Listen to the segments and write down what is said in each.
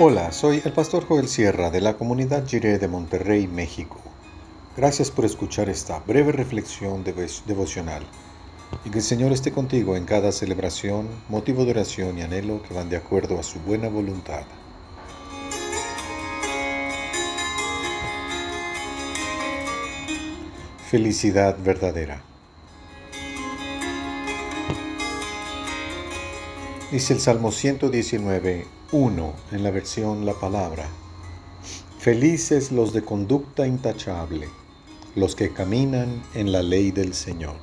Hola, soy el pastor Joel Sierra de la comunidad Jiré de Monterrey, México. Gracias por escuchar esta breve reflexión devocional y que el Señor esté contigo en cada celebración, motivo de oración y anhelo que van de acuerdo a su buena voluntad. Felicidad verdadera. Dice el Salmo 119, 1 en la versión La Palabra. Felices los de conducta intachable, los que caminan en la ley del Señor.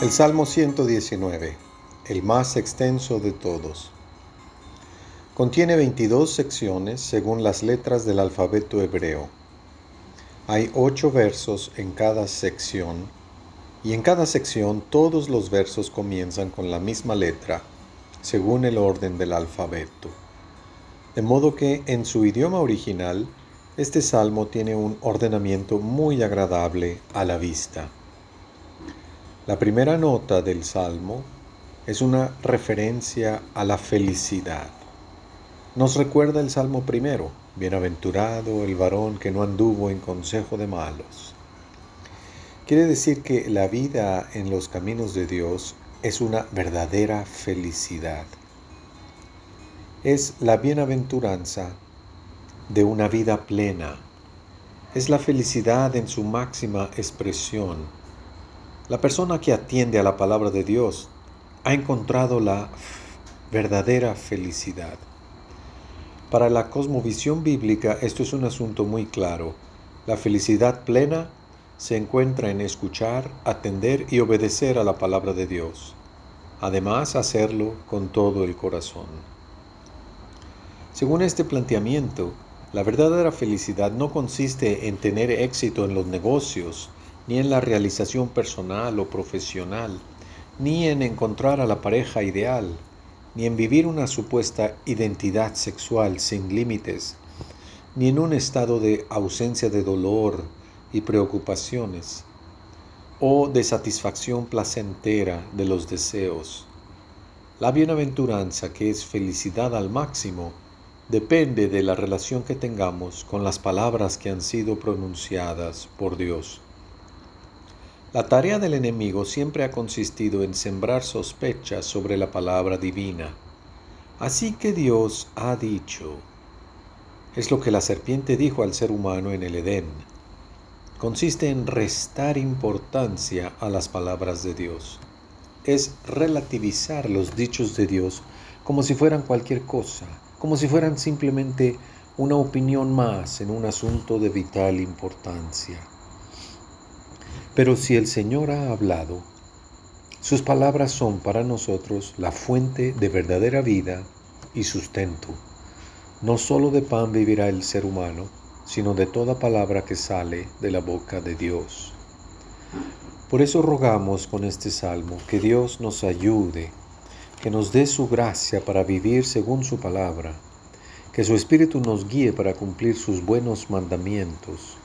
El Salmo 119, el más extenso de todos. Contiene 22 secciones según las letras del alfabeto hebreo. Hay ocho versos en cada sección y en cada sección todos los versos comienzan con la misma letra según el orden del alfabeto. De modo que en su idioma original este salmo tiene un ordenamiento muy agradable a la vista. La primera nota del salmo es una referencia a la felicidad. Nos recuerda el Salmo primero, bienaventurado el varón que no anduvo en consejo de malos. Quiere decir que la vida en los caminos de Dios es una verdadera felicidad. Es la bienaventuranza de una vida plena. Es la felicidad en su máxima expresión. La persona que atiende a la palabra de Dios ha encontrado la verdadera felicidad. Para la cosmovisión bíblica esto es un asunto muy claro. La felicidad plena se encuentra en escuchar, atender y obedecer a la palabra de Dios. Además, hacerlo con todo el corazón. Según este planteamiento, la verdadera felicidad no consiste en tener éxito en los negocios, ni en la realización personal o profesional, ni en encontrar a la pareja ideal, ni en vivir una supuesta identidad sexual sin límites, ni en un estado de ausencia de dolor y preocupaciones, o de satisfacción placentera de los deseos. La bienaventuranza, que es felicidad al máximo, depende de la relación que tengamos con las palabras que han sido pronunciadas por Dios. La tarea del enemigo siempre ha consistido en sembrar sospechas sobre la palabra divina. Así que Dios ha dicho. Es lo que la serpiente dijo al ser humano en el Edén. Consiste en restar importancia a las palabras de Dios. Es relativizar los dichos de Dios como si fueran cualquier cosa, como si fueran simplemente una opinión más en un asunto de vital importancia. Pero si el Señor ha hablado, sus palabras son para nosotros la fuente de verdadera vida y sustento. No solo de pan vivirá el ser humano, sino de toda palabra que sale de la boca de Dios. Por eso rogamos con este salmo que Dios nos ayude, que nos dé su gracia para vivir según su palabra, que su Espíritu nos guíe para cumplir sus buenos mandamientos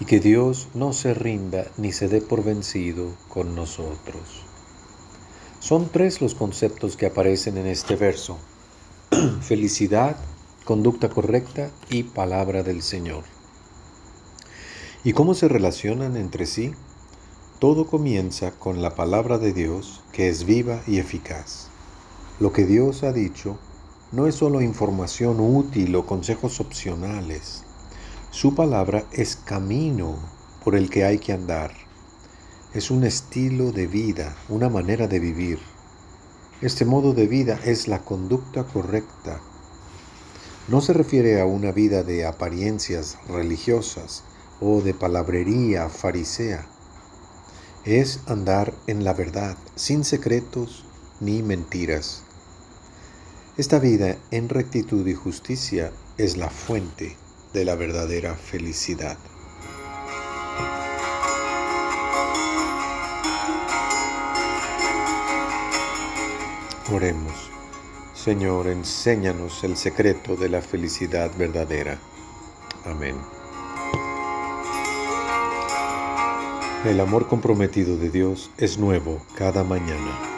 y que Dios no se rinda ni se dé por vencido con nosotros. Son tres los conceptos que aparecen en este verso. Felicidad, conducta correcta y palabra del Señor. ¿Y cómo se relacionan entre sí? Todo comienza con la palabra de Dios que es viva y eficaz. Lo que Dios ha dicho no es solo información útil o consejos opcionales su palabra es camino por el que hay que andar. Es un estilo de vida, una manera de vivir. Este modo de vida es la conducta correcta. No se refiere a una vida de apariencias religiosas o de palabrería farisea. Es andar en la verdad, sin secretos ni mentiras. Esta vida en rectitud y justicia es la fuente de la verdadera felicidad. Oremos. Señor, enséñanos el secreto de la felicidad verdadera. Amén. El amor comprometido de Dios es nuevo cada mañana.